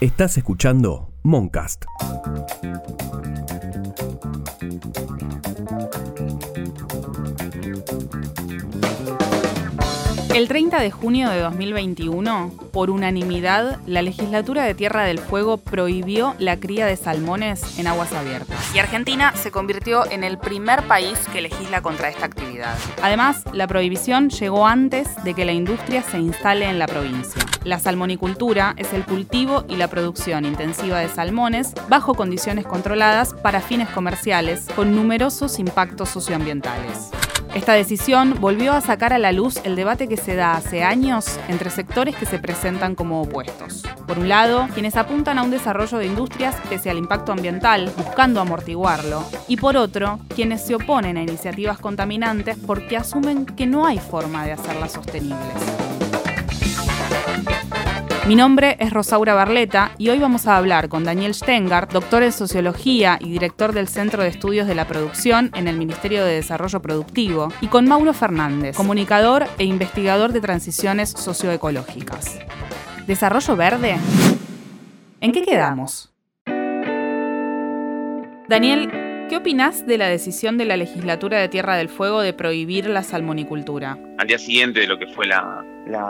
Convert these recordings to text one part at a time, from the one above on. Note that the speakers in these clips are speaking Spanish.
Estás escuchando Moncast. El 30 de junio de 2021, por unanimidad, la legislatura de Tierra del Fuego prohibió la cría de salmones en aguas abiertas. Y Argentina se convirtió en el primer país que legisla contra esta actividad. Además, la prohibición llegó antes de que la industria se instale en la provincia. La salmonicultura es el cultivo y la producción intensiva de salmones bajo condiciones controladas para fines comerciales con numerosos impactos socioambientales. Esta decisión volvió a sacar a la luz el debate que se da hace años entre sectores que se presentan como opuestos. Por un lado, quienes apuntan a un desarrollo de industrias pese al impacto ambiental, buscando amortiguarlo, y por otro, quienes se oponen a iniciativas contaminantes porque asumen que no hay forma de hacerlas sostenibles. Mi nombre es Rosaura Barleta y hoy vamos a hablar con Daniel Stenger, doctor en Sociología y director del Centro de Estudios de la Producción en el Ministerio de Desarrollo Productivo, y con Mauro Fernández, comunicador e investigador de transiciones socioecológicas. ¿Desarrollo verde? ¿En qué quedamos? Daniel, ¿Qué opinas de la decisión de la legislatura de Tierra del Fuego de prohibir la salmonicultura? Al día siguiente de lo que fue la,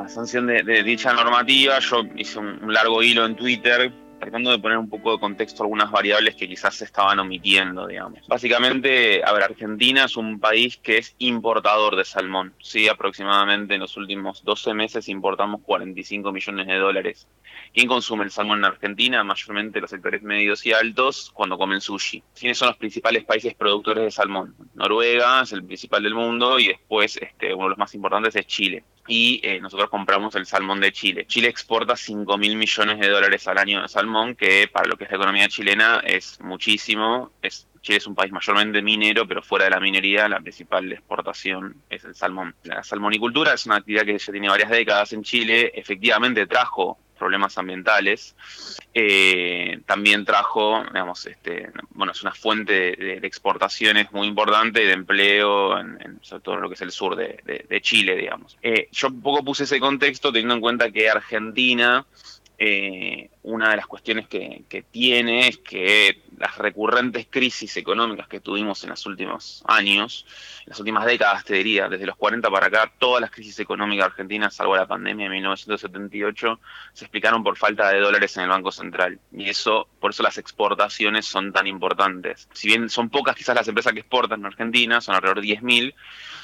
sanción de, dicha normativa, yo hice un, largo hilo en Twitter tratando de poner un poco de contexto algunas variables que quizás se estaban omitiendo, digamos. Básicamente, a ver, Argentina es un país que es importador de salmón. Sí, aproximadamente en los últimos 12 meses importamos 45 millones de dólares. ¿Quién consume el salmón en Argentina? Mayormente los sectores medios y altos cuando comen sushi. ¿Quiénes son los principales países productores de salmón? Noruega es el principal del mundo y después este, uno de los más importantes es Chile y eh, nosotros compramos el salmón de Chile. Chile exporta 5 mil millones de dólares al año de salmón, que para lo que es la economía chilena es muchísimo. Chile es un país mayormente minero, pero fuera de la minería la principal exportación es el salmón. La salmonicultura es una actividad que ya tiene varias décadas en Chile, efectivamente trajo problemas ambientales. Eh, también trajo, digamos, este, bueno, es una fuente de, exportaciones muy importante de empleo, en, sobre todo en lo que es el sur de, Chile, digamos. Eh, yo un poco puse ese contexto teniendo en cuenta que Argentina eh, una de las cuestiones que, tiene es que las recurrentes crisis económicas que tuvimos en los últimos años, en las últimas décadas, te diría, desde los 40 para acá, todas las crisis económicas argentinas, salvo la pandemia de 1978, se explicaron por falta de dólares en el Banco Central. Y eso, por eso las exportaciones son tan importantes. Si bien son pocas quizás las empresas que exportan en Argentina, son alrededor de 10.000,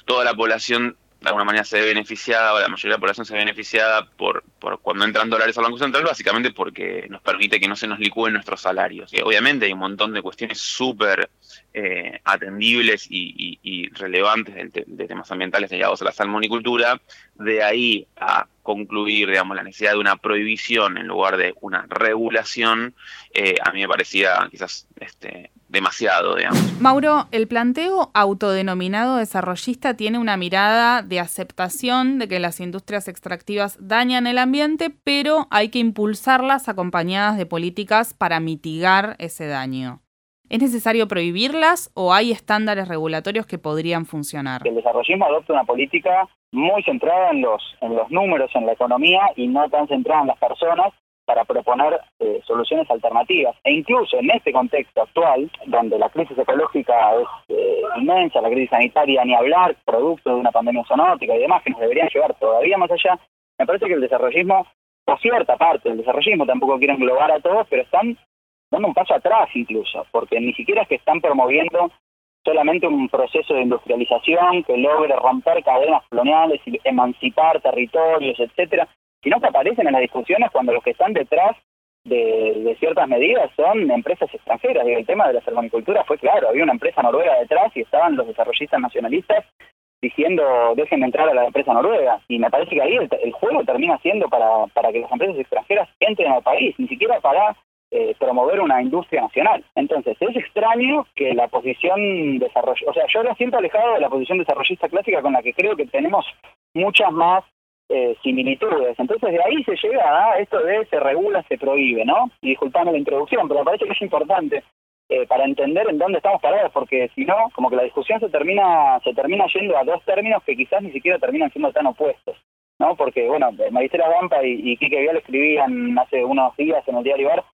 toda la población de alguna manera se ve beneficiada, o la mayoría de la población se ve beneficiada por, por cuando entran dólares al Banco Central, básicamente porque nos permite que no se nos licúen nuestros salarios. Y obviamente hay un montón de cuestiones súper eh, atendibles y, relevantes de, temas ambientales ligados a la salmonicultura, de ahí a concluir, digamos, la necesidad de una prohibición en lugar de una regulación, eh, a mí me parecía quizás este, demasiado, digamos. Mauro, el planteo autodenominado desarrollista tiene una mirada de aceptación de que las industrias extractivas dañan el ambiente, pero hay que impulsarlas acompañadas de políticas para mitigar ese daño. ¿Es necesario prohibirlas o hay estándares regulatorios que podrían funcionar? El desarrollismo adopta una política muy centrada en los, en los números, en la economía y no tan centrada en las personas para proponer eh, soluciones alternativas. E incluso en este contexto actual, donde la crisis ecológica es eh, inmensa, la crisis sanitaria ni hablar, producto de una pandemia zoonótica y demás que nos deberían llevar todavía más allá, me parece que el desarrollismo, o cierta parte del desarrollismo, tampoco quiero englobar a todos, pero están dando un paso atrás incluso, porque ni siquiera es que están promoviendo solamente un proceso de industrialización que logre romper cadenas coloniales y emancipar territorios, etcétera, sino que aparecen en las discusiones cuando los que están detrás de, ciertas medidas son empresas extranjeras. Y el tema de la salmonicultura fue claro, había una empresa noruega detrás y estaban los desarrollistas nacionalistas diciendo déjenme entrar a la empresa noruega. Y me parece que ahí el, juego termina siendo para, para que las empresas extranjeras entren al país, ni siquiera para eh, promover una industria nacional. Entonces, es extraño que la posición desarrollo, o sea, yo lo siento alejado de la posición desarrollista clásica con la que creo que tenemos muchas más eh, similitudes. Entonces de ahí se llega a esto de se regula, se prohíbe, ¿no? Y disculpame la introducción, pero me parece que es importante eh, para entender en dónde estamos parados, porque si no, como que la discusión se termina, se termina yendo a dos términos que quizás ni siquiera terminan siendo tan opuestos. ¿no? Porque, bueno, Maricela Gampa y, y Quique Vial escribían hace unos días en el diario Bar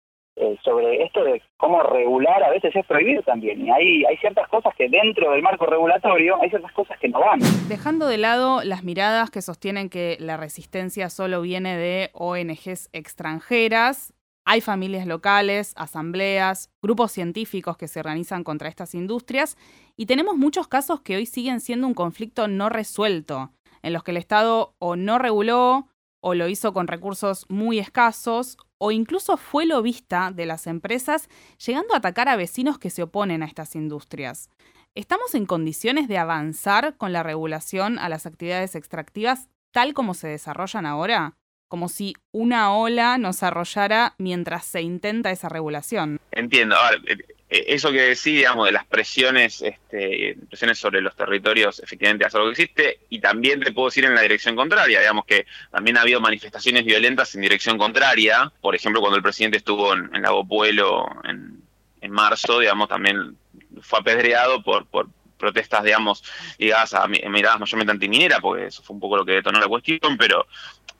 eh, sobre esto de cómo regular a veces es prohibido también. Y hay, hay ciertas cosas que dentro del marco regulatorio hay ciertas cosas que no van. Dejando de lado las miradas que sostienen que la resistencia solo viene de ONGs extranjeras, hay familias locales, asambleas, grupos científicos que se organizan contra estas industrias y tenemos muchos casos que hoy siguen siendo un conflicto no resuelto, en los que el Estado o no reguló o lo hizo con recursos muy escasos o incluso fue lobista de las empresas, llegando a atacar a vecinos que se oponen a estas industrias. ¿Estamos en condiciones de avanzar con la regulación a las actividades extractivas tal como se desarrollan ahora? Como si una ola nos arrollara mientras se intenta esa regulación. Entiendo. Eso que decís, digamos, de las presiones, este, presiones sobre los territorios, efectivamente es algo que existe, y también te puedo decir en la dirección contraria, digamos que también ha habido manifestaciones violentas en dirección contraria, por ejemplo, cuando el presidente estuvo en, Lago Pueblo en, en marzo, digamos, también fue apedreado por, por protestas, digamos, ligadas a miradas mayormente antiminera, porque eso fue un poco lo que detonó la cuestión, pero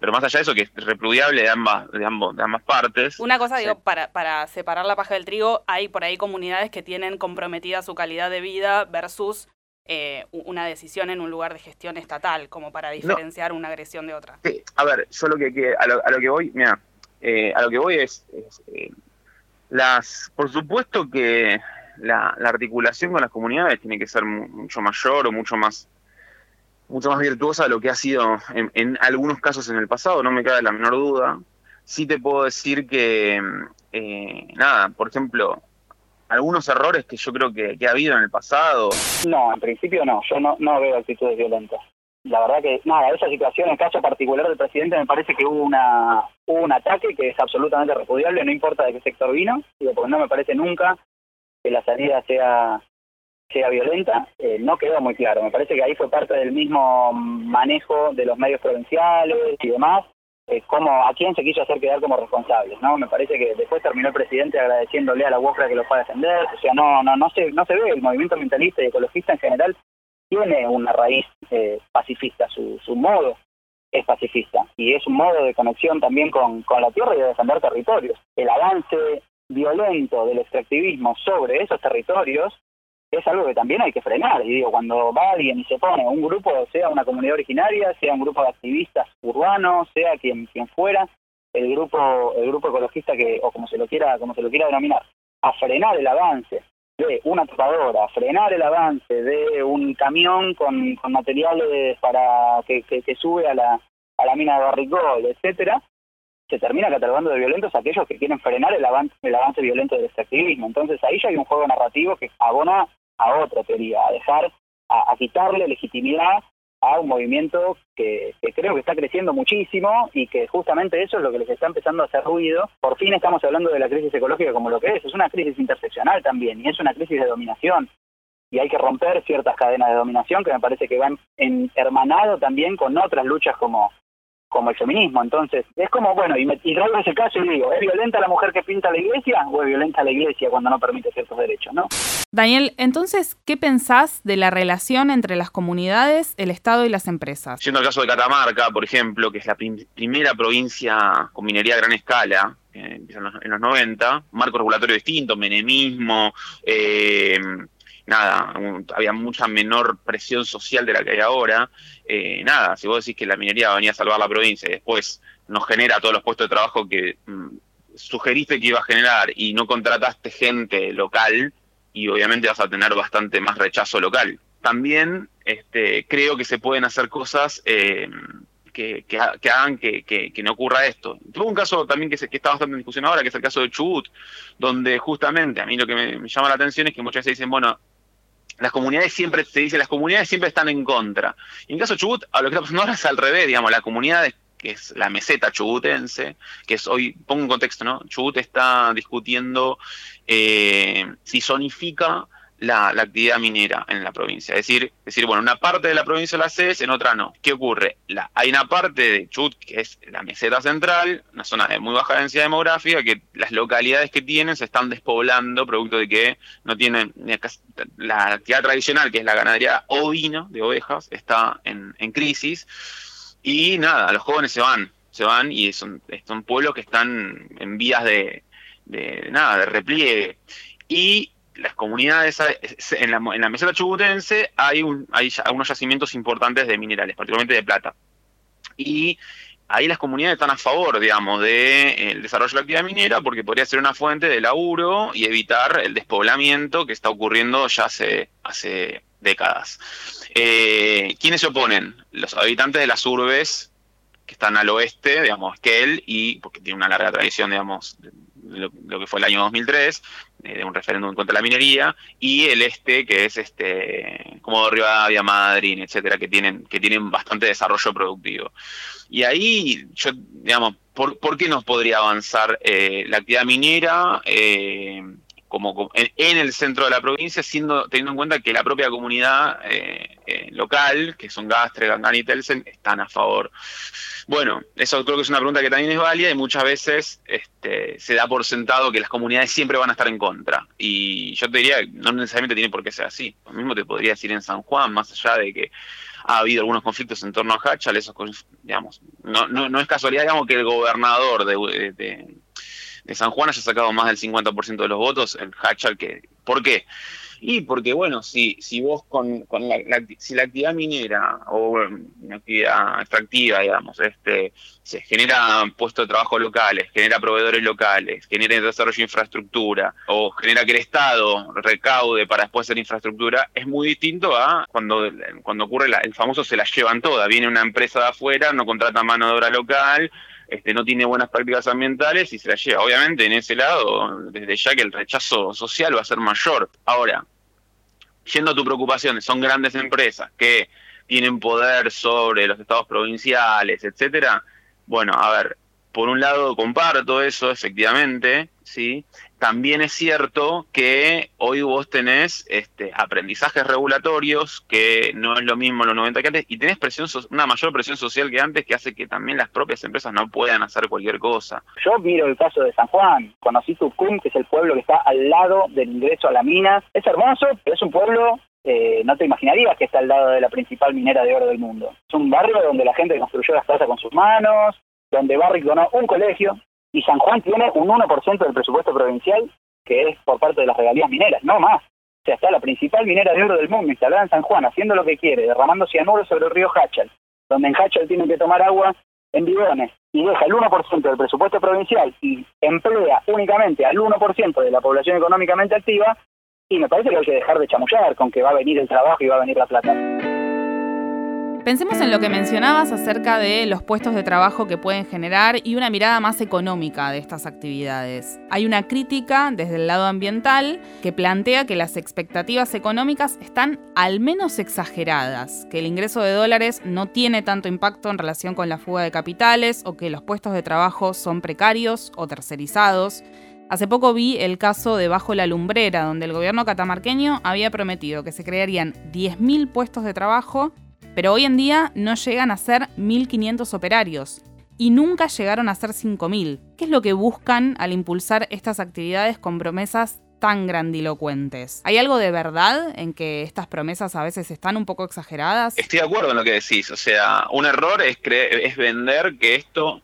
pero más allá de eso, que es repudiable de ambas, de ambos, de ambas partes. Una cosa, digo, para, para separar la paja del trigo, hay por ahí comunidades que tienen comprometida su calidad de vida versus eh, una decisión en un lugar de gestión estatal, como para diferenciar una agresión de otra. Sí, a ver, yo lo que, a, lo, que voy, mira, eh, a lo que voy es, eh, las, por supuesto que la, la, articulación con las comunidades tiene que ser mucho mayor o mucho más mucho más virtuosa de lo que ha sido en, algunos casos en el pasado, no me cabe la menor duda. Sí te puedo decir que, eh, nada, por ejemplo, algunos errores que yo creo que, ha habido en el pasado. No, en principio no, yo no, no veo actitudes violentas. La verdad que, nada, esa situación, el caso particular del presidente, me parece que hubo, una, hubo un ataque que es absolutamente repudiable, no importa de qué sector vino, digo, porque no me parece nunca que la salida sea sea violenta, eh, no quedó muy claro. Me parece que ahí fue parte del mismo manejo de los medios provinciales y demás, eh, como a quién se quiso hacer quedar como responsable, ¿no? Me parece que después terminó el presidente agradeciéndole a la UOCRA que lo fue a defender, o sea, no, no, no se, no se ve, el movimiento ambientalista y ecologista en general tiene una raíz eh, pacifista, su, su modo es pacifista y es un modo de conexión también con, con la tierra y de defender territorios. El avance violento del extractivismo sobre esos territorios es algo que también hay que frenar. Y digo, cuando va alguien y se pone un grupo, sea una comunidad originaria, sea un grupo de activistas urbanos, sea quien quien fuera, el grupo el grupo ecologista que o como se lo quiera como se lo quiera denominar, a frenar el avance de una topadora, a frenar el avance de un camión con, con materiales para que, que, sube a la a la mina de Barricol, etcétera, se termina catalogando de violentos aquellos que quieren frenar el avance, el avance violento del extractivismo. Entonces ahí ya hay un juego narrativo que abona a otra teoría, a dejar, a, quitarle legitimidad a un movimiento que, creo que está creciendo muchísimo y que justamente eso es lo que les está empezando a hacer ruido. Por fin estamos hablando de la crisis ecológica como lo que es, es una crisis interseccional también y es una crisis de dominación. Y hay que romper ciertas cadenas de dominación que me parece que van en, hermanado también con otras luchas como como el feminismo. Entonces, es como, bueno, y, me, y traigo ese caso y digo, ¿es violenta la mujer que pinta la iglesia o es violenta la iglesia cuando no permite ciertos derechos, no? Daniel, entonces, ¿qué pensás de la relación entre las comunidades, el Estado y las empresas? Siendo el caso de Catamarca, por ejemplo, que es la primera provincia con minería a gran escala, eh, en, los, en los 90, marco regulatorio distinto, menemismo, eh, nada, había mucha menor presión social de la que hay ahora. Eh, nada, si vos decís que la minería venía a salvar la provincia y después nos genera todos los puestos de trabajo que mm, sugeriste que iba a generar y no contrataste gente local, y obviamente vas a tener bastante más rechazo local. También este, creo que se pueden hacer cosas eh, que, hagan que, no ocurra esto. Tuve un caso también que, que, está bastante en discusión ahora, que es el caso de Chubut, donde justamente a mí lo que me llama la atención es que muchas veces dicen, bueno, las comunidades siempre, se dice, las comunidades siempre están en contra. Y en caso de Chubut, a lo que está pasando ahora es al revés, digamos, la comunidad que es la meseta chubutense, que es hoy, pongo un contexto, ¿no? Chubut está discutiendo eh, si zonifica la, actividad minera en la provincia. Es decir, decir, bueno, una parte de la provincia la haces, en otra no. ¿Qué ocurre? Hay una parte de Chubut, que es la meseta central, una zona de muy baja densidad demográfica, que las localidades que tienen se están despoblando, producto de que no tienen la actividad tradicional, que es la ganadería ovina de ovejas, está en, crisis Y nada, los jóvenes se van, se van y son, son pueblos que están en vías de, de nada, de repliegue. Y las comunidades, en la, meseta chubutense hay, un, hay unos yacimientos importantes de minerales, particularmente de plata. Y ahí las comunidades están a favor, digamos, del de, desarrollo de la actividad minera porque podría ser una fuente de laburo y evitar el despoblamiento que está ocurriendo ya hace, hace décadas. Eh, ¿Quiénes se oponen? Los habitantes de las urbes que están al oeste, digamos, Kell, y porque tiene una larga tradición, digamos, de lo, que fue el año 2003, eh, de un referéndum contra la minería, y el este, que es este como Rivadavia, Madrid, etcétera, que tienen, que tienen bastante desarrollo productivo. Y ahí, yo, digamos, ¿por, ¿por qué nos podría avanzar eh, la actividad minera? Eh, como en, el centro de la provincia, siendo teniendo en cuenta que la propia comunidad eh, eh, local, que son Gastre, Gangan y Telsen, están a favor. Bueno, eso creo que es una pregunta que también es válida y muchas veces este, se da por sentado que las comunidades siempre van a estar en contra. Y yo te diría, no necesariamente tiene por qué ser así. Lo mismo te podría decir en San Juan, más allá de que ha habido algunos conflictos en torno a Hachal, esos, digamos, no, no, es casualidad, digamos, que el gobernador de San Juan haya sacado más del 50% de los votos, el Hachal, que, ¿por qué? Y porque, bueno, si, si vos con, con la, si la actividad minera o una actividad extractiva, digamos, este, se genera puestos de trabajo locales, genera proveedores locales, genera desarrollo de infraestructura o genera que el Estado recaude para después hacer infraestructura, es muy distinto a cuando, cuando ocurre el famoso se la llevan todas. Viene una empresa de afuera, no contrata mano de obra local, este, no tiene buenas prácticas ambientales y se la lleva. Obviamente en ese lado, desde ya que el rechazo social va a ser mayor. Ahora, yendo a tu preocupación, son grandes empresas que tienen poder sobre los estados provinciales, etcétera. Bueno, a ver, por un lado comparto eso, efectivamente, ¿sí? También es cierto que hoy vos tenés este, aprendizajes regulatorios, que no es lo mismo en los 90 que antes, y tenés presión una mayor presión social que antes que hace que también las propias empresas no puedan hacer cualquier cosa. Yo miro el caso de San Juan, conocí Tucumán, que es el pueblo que está al lado del ingreso a la mina. Es hermoso, pero es un pueblo eh, no te imaginarías que está al lado de la principal minera de oro del mundo. Es un barrio donde la gente construyó las casas con sus manos, donde Barrick donó un colegio, y San Juan tiene un 1% del presupuesto provincial que es por parte de las regalías mineras, no más. O sea, está la principal minera de oro del mundo instalada en San Juan, haciendo lo que quiere, derramando cianuro sobre el río Hachal, donde en Hachal tienen que tomar agua en bidones, y deja el 1% del presupuesto provincial y emplea únicamente al 1% de la población económicamente activa, y me parece que hay que dejar de chamullar con que va a venir el trabajo y va a venir la plata. Pensemos en lo que mencionabas acerca de los puestos de trabajo que pueden generar y una mirada más económica de estas actividades. Hay una crítica desde el lado ambiental que plantea que las expectativas económicas están al menos exageradas, que el ingreso de dólares no tiene tanto impacto en relación con la fuga de capitales o que los puestos de trabajo son precarios o tercerizados. Hace poco vi el caso de Bajo la Lumbrera, donde el gobierno catamarqueño había prometido que se crearían 10.000 puestos de trabajo pero hoy en día no llegan a ser 1.500 operarios y nunca llegaron a ser 5.000. ¿Qué es lo que buscan al impulsar estas actividades con promesas tan grandilocuentes? ¿Hay algo de verdad en que estas promesas a veces están un poco exageradas? Estoy de acuerdo en lo que decís. O sea, un error es, es vender que esto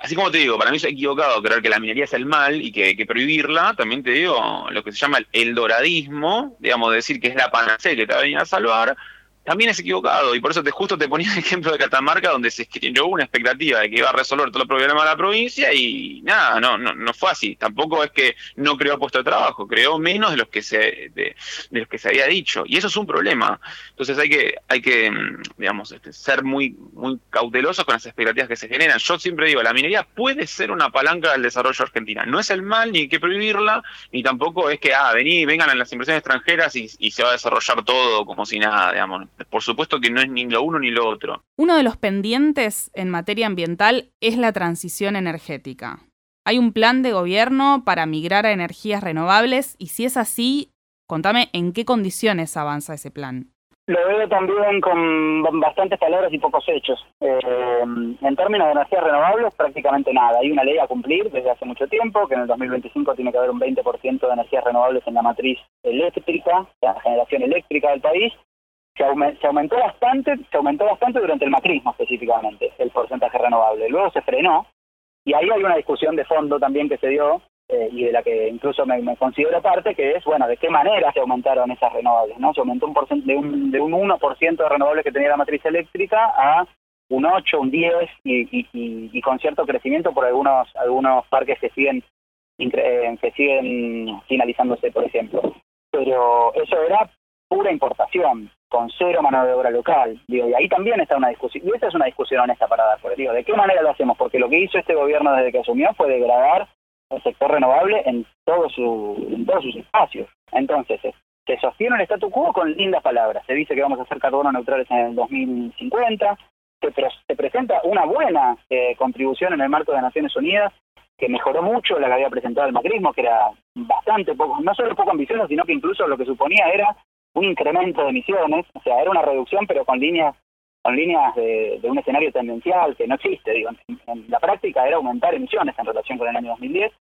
así como te digo, para mí es equivocado creer que la minería es el mal y que hay que prohibirla, también te digo lo que se llama el doradismo, digamos, decir que es la panacea que te va a venir a salvar, también es equivocado y por eso te justo te ponía el ejemplo de Catamarca donde se generó una expectativa de que iba a resolver todos los problemas de la provincia y nada, no, no, no fue así. Tampoco es que no creó puesto de trabajo, creó menos de los que se de, los que se había dicho y eso es un problema. Entonces hay que hay que mm, digamos este, ser muy muy cautelosos con las expectativas que se generan. Yo siempre digo, la minería puede ser una palanca del desarrollo argentina. No es el mal ni hay que prohibirla ni tampoco es que ah, vení, vengan las inversiones extranjeras y se va a desarrollar todo como si nada, digamos por supuesto que no es ni lo uno ni lo otro. Uno de los pendientes en materia ambiental es la transición energética. ¿Hay un plan de gobierno para migrar a energías renovables? Y si es así, contame en qué condiciones avanza ese plan. Lo veo también con bastantes palabras y pocos hechos. Eh, en términos de energías renovables, prácticamente nada. Hay una ley a cumplir desde hace mucho tiempo, que en el 2025 tiene que haber un 20% de energías renovables en la matriz eléctrica, en la generación eléctrica del país, se, aumentó bastante, se aumentó bastante durante el macrismo específicamente, el porcentaje renovable. Luego se frenó y ahí hay una discusión de fondo también que se dio eh, y de la que incluso me, considero parte, que es, bueno, de qué manera se aumentaron esas renovables, ¿no? Se aumentó un de, un, de un 1% de renovables que tenía la matriz eléctrica a un 8, un 10 y, y, con cierto crecimiento por algunos algunos parques que siguen eh, que siguen finalizándose, por ejemplo. Pero eso era pura importación, con cero mano de obra local. Digo, y ahí también está una discusión, y esa es una discusión honesta para dar, porque digo, ¿de qué manera lo hacemos? Porque lo que hizo este gobierno desde que asumió fue degradar el sector renovable en, todo su, en todos sus espacios. Entonces, se sostiene el statu quo con lindas palabras. Se dice que vamos a ser carbono neutrales en el 2050, se, se presenta una buena eh, contribución en el marco de Naciones Unidas que mejoró mucho la que había presentado el macrismo, que era bastante poco, no solo poco ambicioso, sino que incluso lo que suponía era un incremento de emisiones, o sea, era una reducción, pero con líneas con líneas de, un escenario tendencial que no existe. Digo, en, la práctica era aumentar emisiones en relación con el año 2010.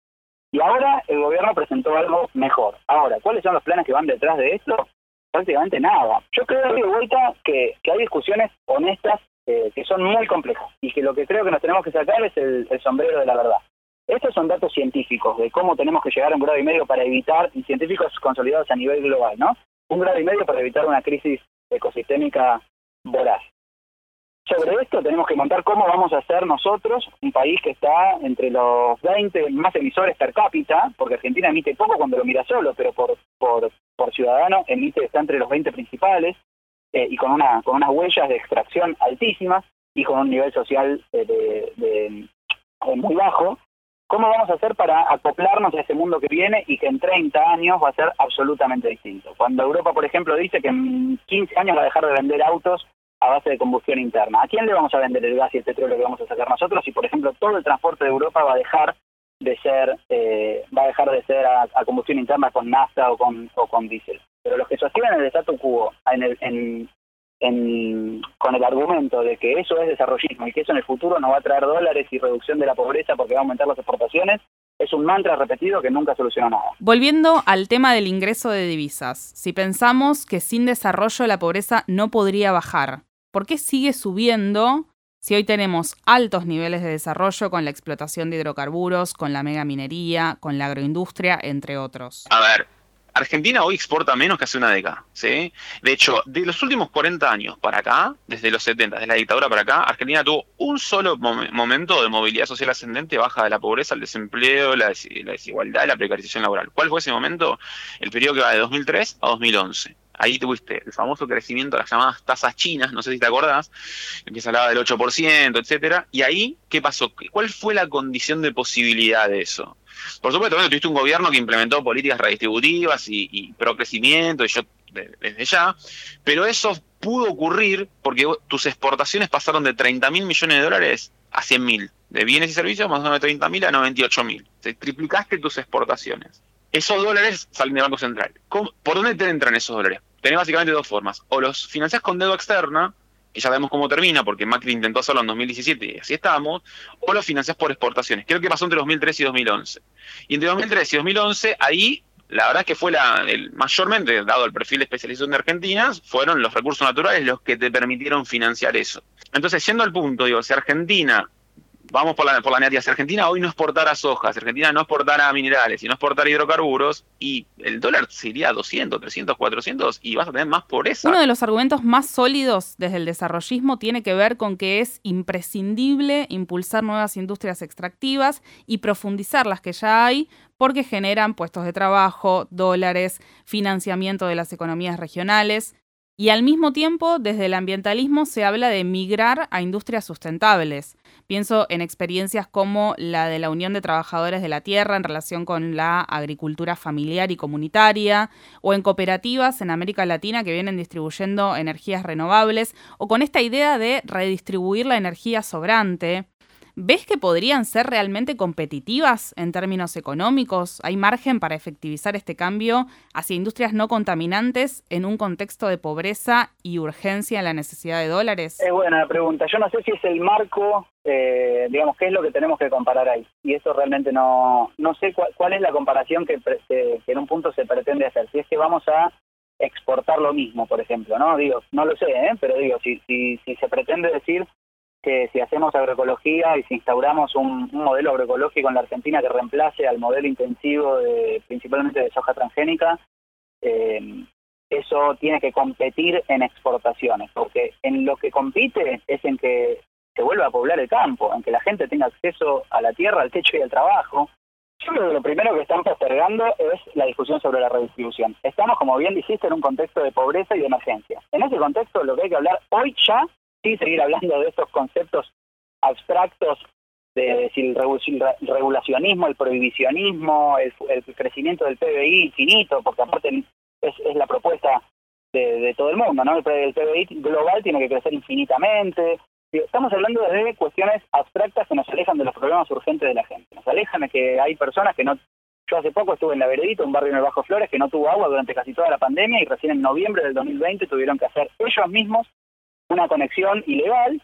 Y ahora el gobierno presentó algo mejor. Ahora, ¿cuáles son los planes que van detrás de esto? Prácticamente nada. Yo creo de vuelta que, que hay discusiones honestas eh, que son muy complejas y que lo que creo que nos tenemos que sacar es el sombrero de la verdad. Estos son datos científicos de cómo tenemos que llegar a un grado y medio para evitar, y científicos consolidados a nivel global, ¿no? Un grado y medio para evitar una crisis ecosistémica voraz. Sobre esto tenemos que montar cómo vamos a ser nosotros, un país que está entre los 20 más emisores per cápita, porque Argentina emite poco cuando lo mira solo, pero por, por, por ciudadano emite, está entre los 20 principales, eh, y con, una, con unas huellas de extracción altísimas y con un nivel social eh, de, de, muy bajo, ¿Cómo vamos a hacer para acoplarnos a ese mundo que viene y que en 30 años va a ser absolutamente distinto? Cuando Europa, por ejemplo, dice que en 15 años va a dejar de vender autos a base de combustión interna, ¿a quién le vamos a vender el gas y el petróleo que vamos a sacar nosotros si, por ejemplo, todo el transporte de Europa va a dejar de ser eh, va a dejar de ser a, combustión interna con nafta o con o con diésel? Pero los que sostienen el statu quo en, el, en, con el argumento de que eso es desarrollismo y que eso en el futuro nos va a traer dólares y reducción de la pobreza porque va a aumentar las exportaciones, es un mantra repetido que nunca soluciona nada. Volviendo al tema del ingreso de divisas, si pensamos que sin desarrollo la pobreza no podría bajar, ¿por qué sigue subiendo si hoy tenemos altos niveles de desarrollo con la explotación de hidrocarburos, con la megaminería, con la agroindustria, entre otros? A ver, Argentina hoy exporta menos que hace una década, ¿sí? De hecho, de los últimos 40 años para acá, desde los 70, desde la dictadura para acá, Argentina tuvo un solo momento de movilidad social ascendente, baja de la pobreza, el desempleo, la, desigualdad, la precarización laboral. ¿Cuál fue ese momento? El periodo que va de 2003 a 2011. Ahí tuviste el famoso crecimiento de las llamadas tasas chinas, no sé si te acordás, que se hablaba del 8%, etcétera. Y ahí, ¿qué pasó? ¿Cuál fue la condición de posibilidad de eso? Por supuesto, tuviste un gobierno que implementó políticas redistributivas y, y pro crecimiento, y yo desde ya, pero eso pudo ocurrir porque tus exportaciones pasaron de 30 mil millones de dólares a 100 mil, de bienes y servicios más de 30 mil a 98 mil. Triplicaste tus exportaciones. Esos dólares salen del Banco Central. ¿Por dónde te entran esos dólares? Tenés básicamente dos formas. O los financiás con deuda externa, que ya vemos cómo termina, porque Macri intentó hacerlo en 2017 y así estamos, o lo financias por exportaciones. Creo que pasó entre 2003 y 2011. Y entre 2003 y 2011, ahí la verdad es que fue el, mayormente, dado el perfil de especialización de Argentina, fueron los recursos naturales los que te permitieron financiar eso. Entonces, yendo al punto, digo, si Argentina vamos por la, por la si Argentina hoy no exportara soja, si Argentina no exportara minerales y no exportara hidrocarburos, y el dólar sería 200, 300, 400 y vas a tener más pobreza. Uno de los argumentos más sólidos desde el desarrollismo tiene que ver con que es imprescindible impulsar nuevas industrias extractivas y profundizar las que ya hay porque generan puestos de trabajo, dólares, financiamiento de las economías regionales. Y al mismo tiempo, desde el ambientalismo se habla de migrar a industrias sustentables. Pienso en experiencias como la de la Unión de Trabajadores de la Tierra en relación con la agricultura familiar y comunitaria, o en cooperativas en América Latina que vienen distribuyendo energías renovables, o con esta idea de redistribuir la energía sobrante. ¿Ves que podrían ser realmente competitivas en términos económicos? ¿Hay margen para efectivizar este cambio hacia industrias no contaminantes en un contexto de pobreza y urgencia en la necesidad de dólares? Es buena la pregunta. Yo no sé si es el marco, eh, digamos, qué es lo que tenemos que comparar ahí. Y eso realmente no, no sé cuál, es la comparación que, que en un punto se pretende hacer. Si es que vamos a exportar lo mismo, por ejemplo, ¿no? Digo, no lo sé, ¿eh? pero digo, si, si, si se pretende decir que si hacemos agroecología y si instauramos un, modelo agroecológico en la Argentina que reemplace al modelo intensivo de, principalmente de soja transgénica, eh, eso tiene que competir en exportaciones, porque en lo que compite es en que se vuelva a poblar el campo, en que la gente tenga acceso a la tierra, al techo y al trabajo. Yo creo que lo primero que están postergando es la discusión sobre la redistribución. Estamos, como bien dijiste, en un contexto de pobreza y de emergencia. En ese contexto, lo que hay que hablar hoy ya, sí seguir hablando de estos conceptos abstractos de decir, el regulacionismo, el prohibicionismo, el, el, crecimiento del PBI infinito, porque aparte es, la propuesta de, todo el mundo, ¿no? El, PBI global tiene que crecer infinitamente. Estamos hablando de cuestiones abstractas que nos alejan de los problemas urgentes de la gente. Nos alejan de que hay personas que no... Yo hace poco estuve en La Veredita, un barrio en el Bajo Flores, que no tuvo agua durante casi toda la pandemia y recién en noviembre del 2020 tuvieron que hacer ellos mismos una conexión ilegal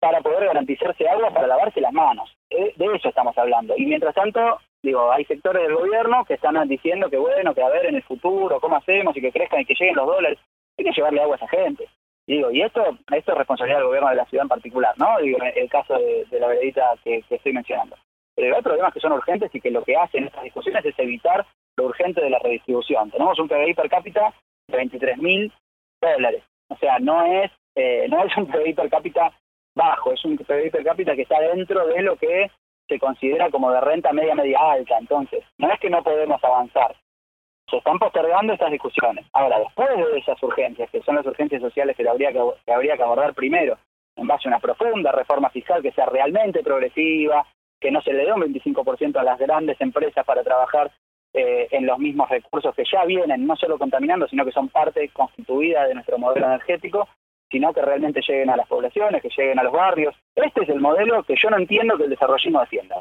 para poder garantizarse agua para lavarse las manos. De eso estamos hablando. Y mientras tanto, digo, hay sectores del gobierno que están diciendo que bueno, que a ver en el futuro cómo hacemos y que crezcan y que lleguen los dólares. Hay que llevarle agua a esa gente. digo, y esto, esto es responsabilidad del gobierno de la ciudad en particular, ¿no? Digo, el caso de, la veredita que, estoy mencionando. Pero hay problemas que son urgentes y que lo que hacen estas discusiones es evitar lo urgente de la redistribución. Tenemos un PBI per cápita de 23 mil dólares. O sea, no es, eh, no es un PBI per cápita bajo, es un PBI per cápita que está dentro de lo que se considera como de renta media media alta. Entonces, no es que no podemos avanzar, se están postergando estas discusiones. Ahora, después de esas urgencias, que son las urgencias sociales que habría que, habría que abordar primero, en base a una profunda reforma fiscal que sea realmente progresiva, que no se le dé un 25% a las grandes empresas para trabajar eh, en los mismos recursos que ya vienen, no solo contaminando, sino que son parte constituida de nuestro modelo energético, sino que realmente lleguen a las poblaciones, que lleguen a los barrios. Este es el modelo que yo no entiendo que el desarrollismo defienda.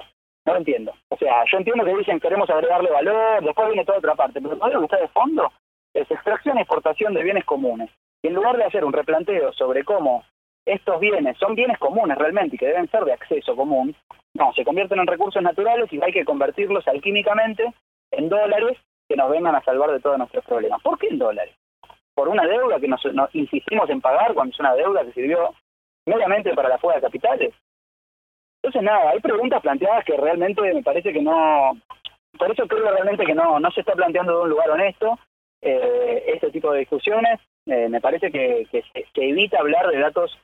No lo entiendo. O sea, yo entiendo que dicen queremos agregarle valor, después viene toda otra parte, pero el modelo que está de fondo es extracción y exportación de bienes comunes. Y en lugar de hacer un replanteo sobre cómo estos bienes son bienes comunes realmente y que deben ser de acceso común, no, se convierten en recursos naturales y hay que convertirlos alquímicamente en dólares que nos vengan a salvar de todos nuestros problemas. ¿Por qué en dólares? por una deuda que nos, insistimos en pagar cuando es una deuda que sirvió meramente para la fuga de capitales. Entonces, nada, hay preguntas planteadas que realmente me parece que no, por eso creo realmente que no, no se está planteando de un lugar honesto eh, este tipo de discusiones. Eh, me parece que, que, evita hablar de datos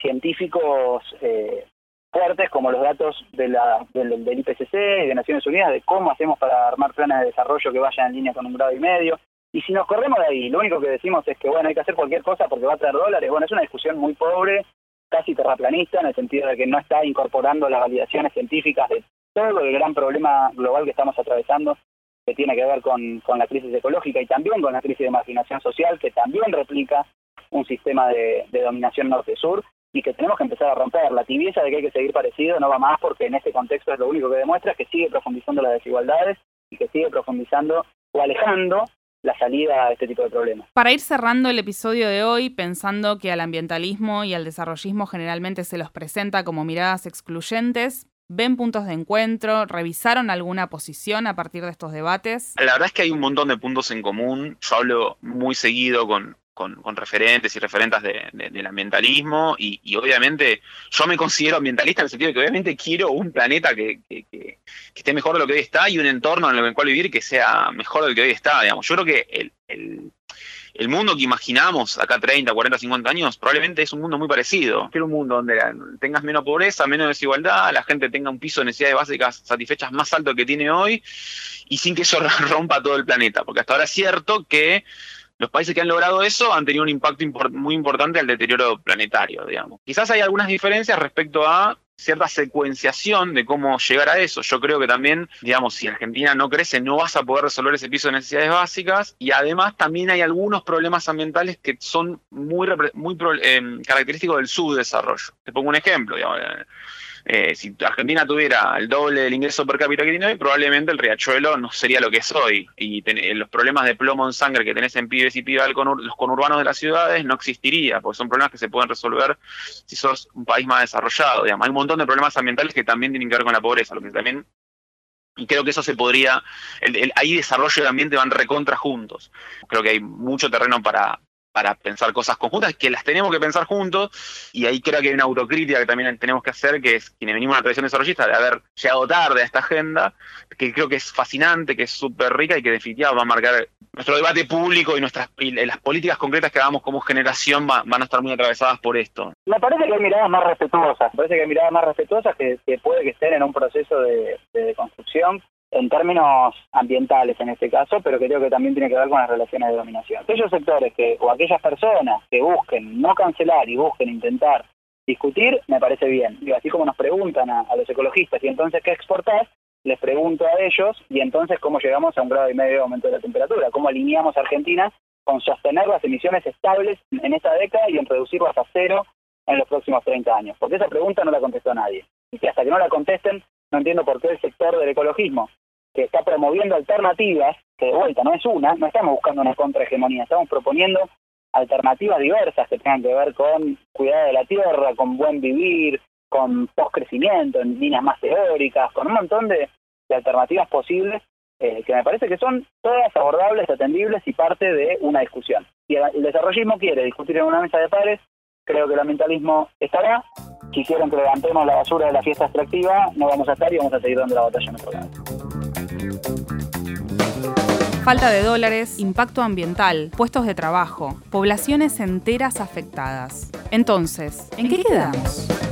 científicos eh, fuertes como los datos de la, del, del IPCC y de Naciones Unidas de cómo hacemos para armar planes de desarrollo que vayan en línea con un grado y medio. Y si nos corremos de ahí, lo único que decimos es que, bueno, hay que hacer cualquier cosa porque va a traer dólares. Bueno, es una discusión muy pobre, casi terraplanista, en el sentido de que no está incorporando las validaciones científicas de todo el gran problema global que estamos atravesando, que tiene que ver con, la crisis ecológica y también con la crisis de marginación social, que también replica un sistema de dominación norte-sur y que tenemos que empezar a romper. La tibieza de que hay que seguir parecido no va más porque en este contexto es lo único que demuestra que sigue profundizando las desigualdades y que sigue profundizando o alejando la salida a este tipo de problemas. Para ir cerrando el episodio de hoy, pensando que al ambientalismo y al desarrollismo generalmente se los presenta como miradas excluyentes, ¿Ven puntos de encuentro? ¿Revisaron alguna posición a partir de estos debates? La verdad es que hay un montón de puntos en común. Yo hablo muy seguido con, con, referentes y referentes del ambientalismo y, obviamente yo me considero ambientalista en el sentido de que obviamente quiero un planeta que, esté mejor de lo que hoy está y un entorno en el cual vivir que sea mejor de lo que hoy está, digamos. Yo creo que el, el, mundo que imaginamos acá 30, 40, 50 años probablemente es un mundo muy parecido. Quiero un mundo donde tengas menos pobreza, menos desigualdad, la gente tenga un piso de necesidades básicas satisfechas más alto que tiene hoy y sin que eso rompa todo el planeta, porque hasta ahora es cierto que los países que han logrado eso han tenido un impacto muy importante al deterioro planetario, digamos. Quizás hay algunas diferencias respecto a cierta secuenciación de cómo llegar a eso. Yo creo que también, digamos, si Argentina no crece, no vas a poder resolver ese piso de necesidades básicas y además también hay algunos problemas ambientales que son muy, eh, característicos del subdesarrollo. Te pongo un ejemplo, digamos, eh, si Argentina tuviera el doble del ingreso per cápita que tiene hoy, probablemente el riachuelo no sería lo que es hoy. Y los problemas de plomo en sangre que tenés en pibes y pibas los conurbanos de las ciudades no existiría, porque son problemas que se pueden resolver si sos un país más desarrollado. Hay un montón de problemas ambientales que también tienen que ver con la pobreza, lo que también Y creo que eso se podría, ahí desarrollo y ambiente van recontra juntos. Creo que hay mucho terreno para, para pensar cosas conjuntas, que las tenemos que pensar juntos, y ahí creo que hay una autocrítica que también tenemos que hacer, que es quienes venimos a una tradición desarrollista, de haber llegado tarde a esta agenda, que creo que es fascinante, que es súper rica y que definitivamente va a marcar nuestro debate público y nuestras las políticas concretas que hagamos como generación van a estar muy atravesadas por esto. Me parece que hay miradas más respetuosas, parece que hay miradas más respetuosas que, puede que estén en un proceso de construcción en términos ambientales en este caso, pero creo que también tiene que ver con las relaciones de dominación. Aquellos sectores que, o aquellas personas que busquen no cancelar y busquen intentar discutir, me parece bien. Y así como nos preguntan a, los ecologistas, y entonces qué exportás, les pregunto a ellos, y entonces cómo llegamos a un grado y medio de aumento de la temperatura, cómo alineamos a Argentina con sostener las emisiones estables en esta década y en reducirlas a cero en los próximos 30 años. Porque esa pregunta no la contestó nadie. Y que hasta que no la contesten, no entiendo por qué el sector del ecologismo, que está promoviendo alternativas, que de vuelta no es una, no estamos buscando una contrahegemonía, estamos proponiendo alternativas diversas que tengan que ver con cuidado de la tierra, con buen vivir, con postcrecimiento, en líneas más teóricas, con un montón de, alternativas posibles eh, que me parece que son todas abordables, atendibles y parte de una discusión. Si el desarrollismo quiere discutir en una mesa de pares, creo que el ambientalismo estará, si quieren que levantemos la basura de la fiesta extractiva, no vamos a estar y vamos a seguir dando la batalla en nuestro lado. Falta de dólares, impacto ambiental, puestos de trabajo, poblaciones enteras afectadas. Entonces, ¿en qué quedamos?